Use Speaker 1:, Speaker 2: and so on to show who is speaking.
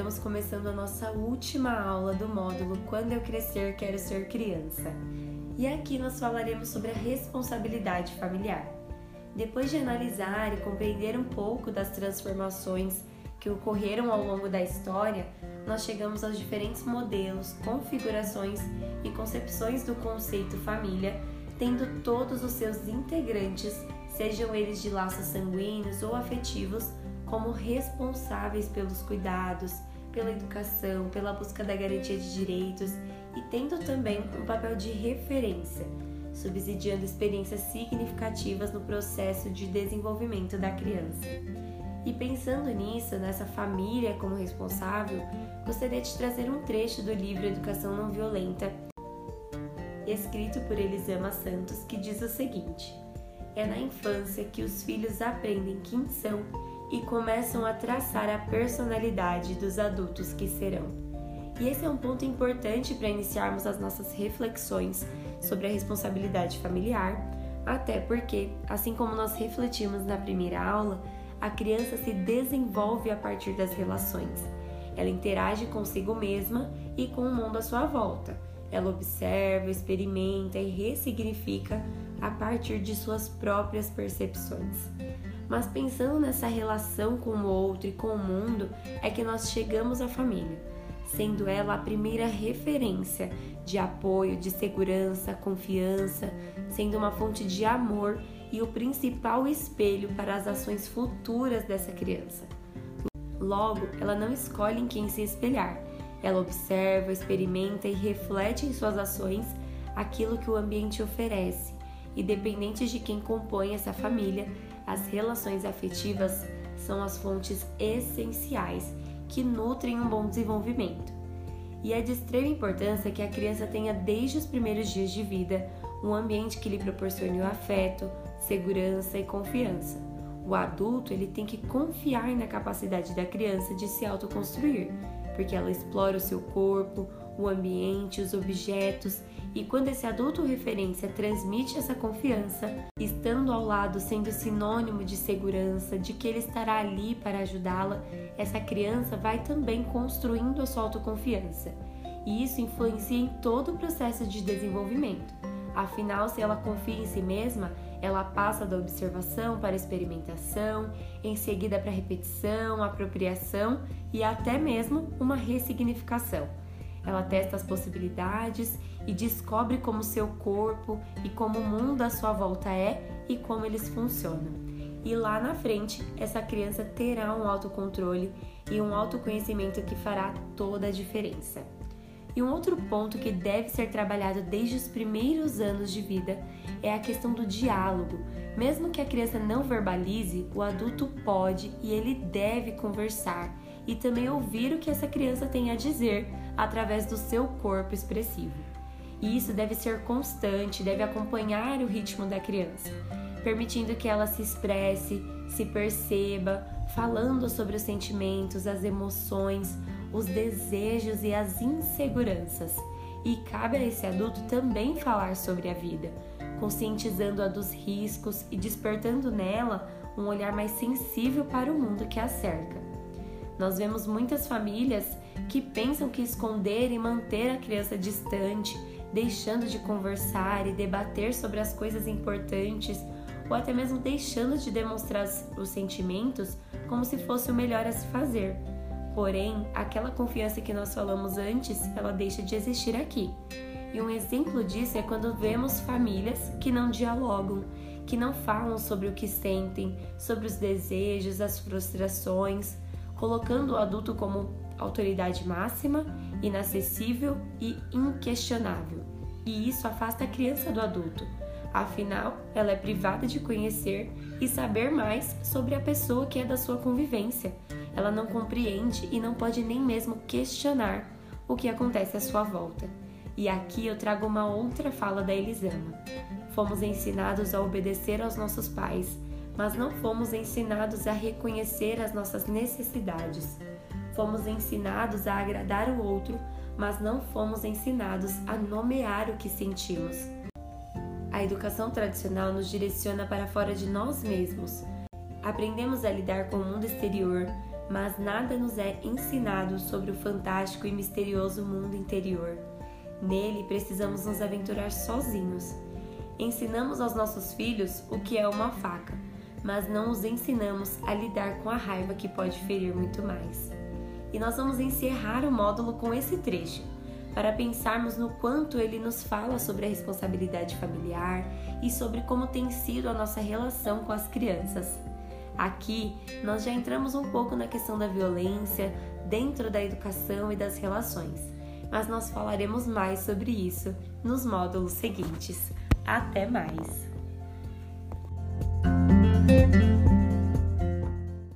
Speaker 1: estamos começando a nossa última aula do módulo Quando eu crescer, quero ser criança. E aqui nós falaremos sobre a responsabilidade familiar. Depois de analisar e compreender um pouco das transformações que ocorreram ao longo da história, nós chegamos aos diferentes modelos, configurações e concepções do conceito família, tendo todos os seus integrantes, sejam eles de laços sanguíneos ou afetivos, como responsáveis pelos cuidados, pela educação, pela busca da garantia de direitos e tendo também um papel de referência, subsidiando experiências significativas no processo de desenvolvimento da criança. E pensando nisso, nessa família como responsável, gostaria de trazer um trecho do livro Educação Não Violenta, escrito por Elisama Santos, que diz o seguinte: É na infância que os filhos aprendem quem são e começam a traçar a personalidade dos adultos que serão. E esse é um ponto importante para iniciarmos as nossas reflexões sobre a responsabilidade familiar, até porque, assim como nós refletimos na primeira aula, a criança se desenvolve a partir das relações. Ela interage consigo mesma e com o mundo à sua volta. Ela observa, experimenta e ressignifica a partir de suas próprias percepções. Mas pensando nessa relação com o outro e com o mundo, é que nós chegamos à família, sendo ela a primeira referência de apoio, de segurança, confiança, sendo uma fonte de amor e o principal espelho para as ações futuras dessa criança. Logo, ela não escolhe em quem se espelhar, ela observa, experimenta e reflete em suas ações aquilo que o ambiente oferece, e dependente de quem compõe essa família, as relações afetivas são as fontes essenciais que nutrem um bom desenvolvimento. E é de extrema importância que a criança tenha desde os primeiros dias de vida um ambiente que lhe proporcione o afeto, segurança e confiança. O adulto ele tem que confiar na capacidade da criança de se autoconstruir, porque ela explora o seu corpo, o ambiente, os objetos, e quando esse adulto referência transmite essa confiança, estando ao lado sendo sinônimo de segurança, de que ele estará ali para ajudá-la, essa criança vai também construindo a sua autoconfiança. E isso influencia em todo o processo de desenvolvimento. Afinal, se ela confia em si mesma, ela passa da observação para a experimentação, em seguida para a repetição, apropriação e até mesmo uma ressignificação. Ela testa as possibilidades e descobre como seu corpo e como o mundo à sua volta é e como eles funcionam. E lá na frente, essa criança terá um autocontrole e um autoconhecimento que fará toda a diferença. E um outro ponto que deve ser trabalhado desde os primeiros anos de vida é a questão do diálogo. Mesmo que a criança não verbalize, o adulto pode e ele deve conversar e também ouvir o que essa criança tem a dizer através do seu corpo expressivo. E isso deve ser constante, deve acompanhar o ritmo da criança, permitindo que ela se expresse, se perceba, falando sobre os sentimentos, as emoções, os desejos e as inseguranças. E cabe a esse adulto também falar sobre a vida, conscientizando-a dos riscos e despertando nela um olhar mais sensível para o mundo que a cerca. Nós vemos muitas famílias que pensam que esconder e manter a criança distante, deixando de conversar e debater sobre as coisas importantes, ou até mesmo deixando de demonstrar os sentimentos como se fosse o melhor a se fazer Porém, aquela confiança que nós falamos antes, ela deixa de existir aqui. E um exemplo disso é quando vemos famílias que não dialogam, que não falam sobre o que sentem, sobre os desejos, as frustrações, colocando o adulto como autoridade máxima, inacessível e inquestionável. E isso afasta a criança do adulto. Afinal, ela é privada de conhecer e saber mais sobre a pessoa que é da sua convivência ela não compreende e não pode nem mesmo questionar o que acontece à sua volta. E aqui eu trago uma outra fala da Elisama. Fomos ensinados a obedecer aos nossos pais, mas não fomos ensinados a reconhecer as nossas necessidades. Fomos ensinados a agradar o outro, mas não fomos ensinados a nomear o que sentimos. A educação tradicional nos direciona para fora de nós mesmos. Aprendemos a lidar com o mundo exterior, mas nada nos é ensinado sobre o fantástico e misterioso mundo interior. Nele precisamos nos aventurar sozinhos. Ensinamos aos nossos filhos o que é uma faca, mas não os ensinamos a lidar com a raiva que pode ferir muito mais. E nós vamos encerrar o módulo com esse trecho, para pensarmos no quanto ele nos fala sobre a responsabilidade familiar e sobre como tem sido a nossa relação com as crianças. Aqui nós já entramos um pouco na questão da violência dentro da educação e das relações, mas nós falaremos mais sobre isso nos módulos seguintes. Até mais!